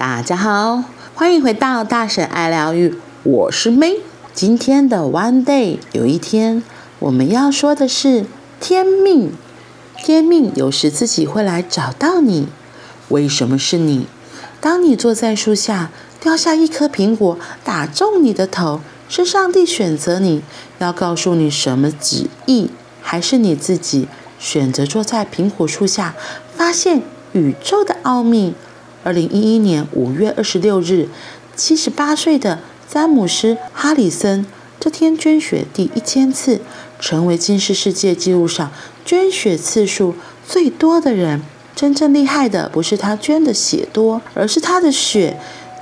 大家好，欢迎回到大婶爱疗愈，我是 May。今天的 One Day 有一天，我们要说的是天命。天命有时自己会来找到你。为什么是你？当你坐在树下，掉下一颗苹果，打中你的头，是上帝选择你，要告诉你什么旨意，还是你自己选择坐在苹果树下，发现宇宙的奥秘？二零一一年五月二十六日，七十八岁的詹姆斯·哈里森这天捐血第一千次，成为今世世界纪录上捐血次数最多的人。真正厉害的不是他捐的血多，而是他的血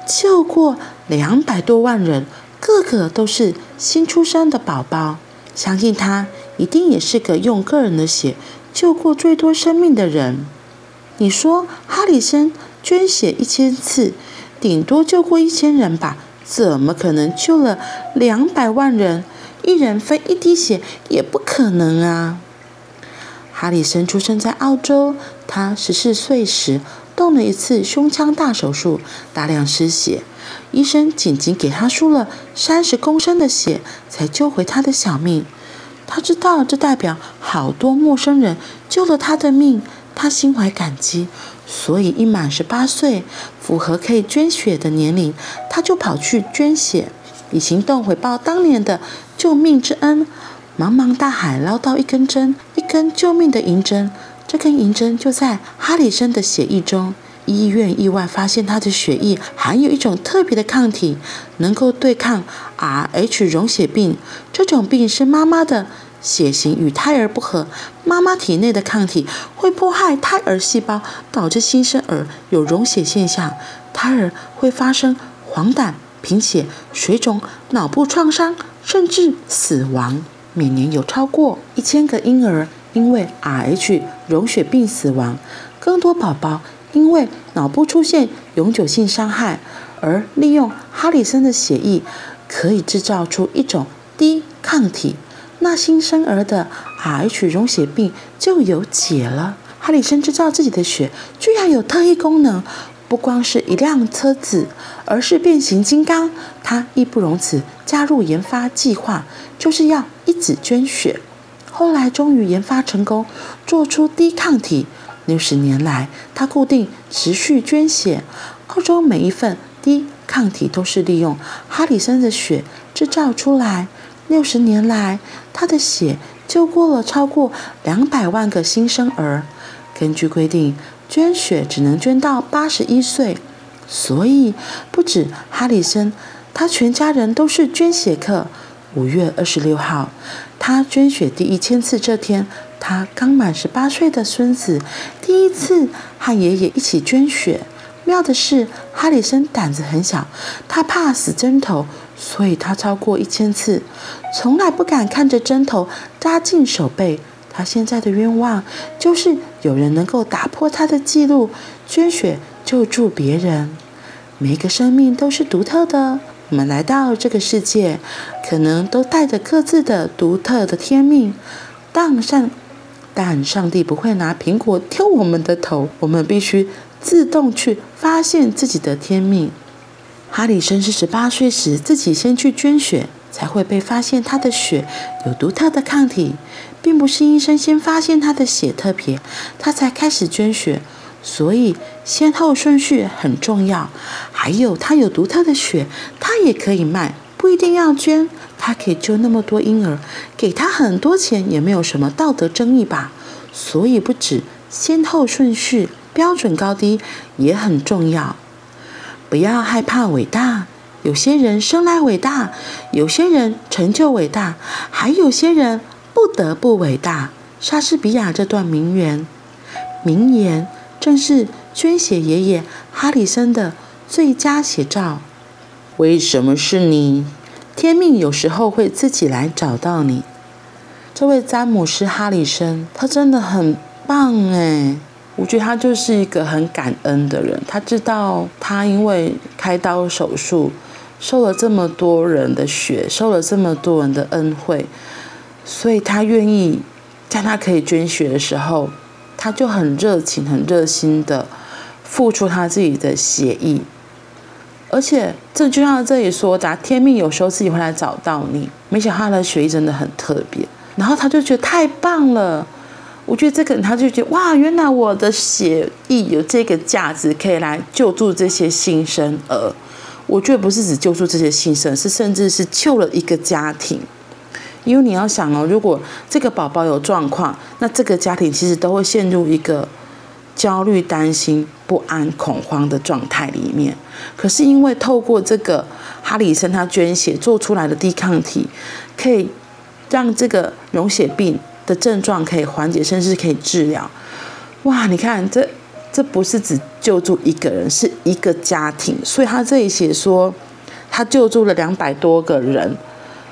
救过两百多万人，个个都是新出生的宝宝。相信他一定也是个用个人的血救过最多生命的人。你说哈里森捐血一千次，顶多救过一千人吧？怎么可能救了两百万人？一人分一滴血也不可能啊！哈里森出生在澳洲，他十四岁时动了一次胸腔大手术，大量失血，医生紧紧给他输了三十公升的血，才救回他的小命。他知道这代表好多陌生人救了他的命。他心怀感激，所以一满十八岁，符合可以捐血的年龄，他就跑去捐血，以行动回报当年的救命之恩。茫茫大海捞到一根针，一根救命的银针，这根银针就在哈里森的血液中。医院意外发现他的血液含有一种特别的抗体，能够对抗 Rh 溶血病。这种病是妈妈的。血型与胎儿不合，妈妈体内的抗体会迫害胎儿细胞，导致新生儿有溶血现象，胎儿会发生黄疸、贫血、水肿、脑部创伤，甚至死亡。每年有超过一千个婴儿因为 Rh 溶血病死亡，更多宝宝因为脑部出现永久性伤害。而利用哈里森的血液，可以制造出一种低抗体。那新生儿的 Rh 溶血病就有解了。哈里森知道自己的血居然有特异功能，不光是一辆车子，而是变形金刚。他义不容辞加入研发计划，就是要一直捐血。后来终于研发成功，做出低抗体。六十年来，他固定持续捐血。澳洲每一份低抗体都是利用哈里森的血制造出来。六十年来，他的血救过了超过两百万个新生儿。根据规定，捐血只能捐到八十一岁，所以不止哈里森，他全家人都是捐血客。五月二十六号，他捐血第一千次这天，他刚满十八岁的孙子第一次和爷爷一起捐血。妙的是，哈里森胆子很小，他怕死针头，所以他超过一千次，从来不敢看着针头扎进手背。他现在的愿望就是有人能够打破他的记录，捐血救助别人。每个生命都是独特的，我们来到这个世界，可能都带着各自的独特的天命。但上，但上帝不会拿苹果挑我们的头，我们必须。自动去发现自己的天命。哈里森是十八岁时自己先去捐血，才会被发现他的血有独特的抗体，并不是医生先发现他的血特别，他才开始捐血。所以先后顺序很重要。还有他有独特的血，他也可以卖，不一定要捐。他可以救那么多婴儿，给他很多钱也没有什么道德争议吧？所以不止先后顺序。标准高低也很重要，不要害怕伟大。有些人生来伟大，有些人成就伟大，还有些人不得不伟大。莎士比亚这段名言，名言正是捐血爷爷哈里森的最佳写照。为什么是你？天命有时候会自己来找到你。这位詹姆斯哈里森，他真的很棒哎。我觉得他就是一个很感恩的人。他知道他因为开刀手术，受了这么多人的血，受了这么多人的恩惠，所以他愿意在他可以捐血的时候，他就很热情、很热心的付出他自己的血液，而且这就像这里说的，天命有时候自己会来找到你。没想到他的学艺真的很特别，然后他就觉得太棒了。我觉得这个人他就觉得哇，原来我的血液有这个价值，可以来救助这些新生儿。我觉得不是只救助这些新生，是甚至是救了一个家庭。因为你要想哦，如果这个宝宝有状况，那这个家庭其实都会陷入一个焦虑、担心、不安、恐慌的状态里面。可是因为透过这个哈里森他捐血做出来的滴抗体，可以让这个溶血病的症状可以缓解，甚至可以治疗。哇，你看这这不是只救助一个人，是一个家庭。所以他这里写说，他救助了两百多个人。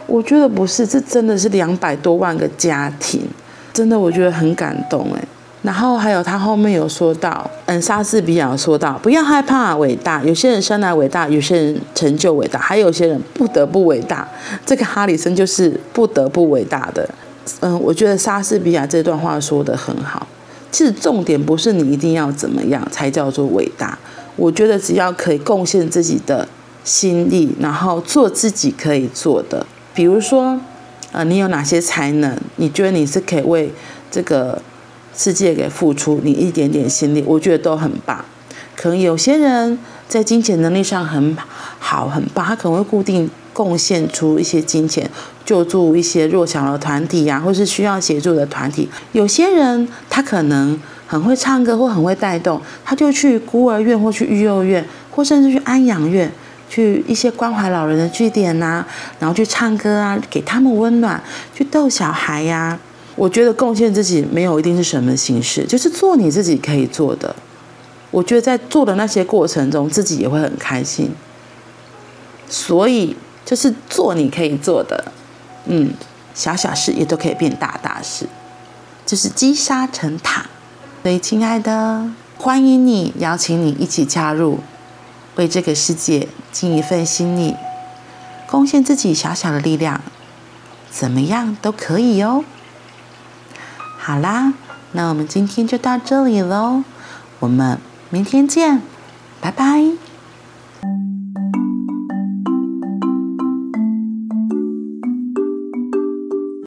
我觉得不是，这真的是两百多万个家庭，真的我觉得很感动哎。然后还有他后面有说到，嗯，莎士比亚说到，不要害怕伟大，有些人生来伟大，有些人成就伟大，还有些人不得不伟大。这个哈里森就是不得不伟大的。嗯，我觉得莎士比亚这段话说得很好。其实重点不是你一定要怎么样才叫做伟大，我觉得只要可以贡献自己的心力，然后做自己可以做的。比如说，呃，你有哪些才能？你觉得你是可以为这个世界给付出你一点点心力？我觉得都很棒。可能有些人在金钱能力上很好，很棒，他可能会固定贡献出一些金钱，救助一些弱小的团体呀、或是需要协助的团体。有些人他可能很会唱歌或很会带动，他就去孤儿院或去育幼院，或甚至去安养院。去一些关怀老人的据点呐、然后去唱歌啊，给他们温暖，去逗小孩呀、我觉得贡献自己没有一定是什么形式，就是做你自己可以做的。我觉得在做的那些过程中，自己也会很开心。所以就是做你可以做的，嗯，小小事也都可以变大大事，就是积沙成塔。所以，亲爱的，欢迎你，邀请你一起加入。为这个世界尽一份心力，贡献自己小小的力量，怎么样都可以哦。好啦，那我们今天就到这里喽，我们明天见，拜拜。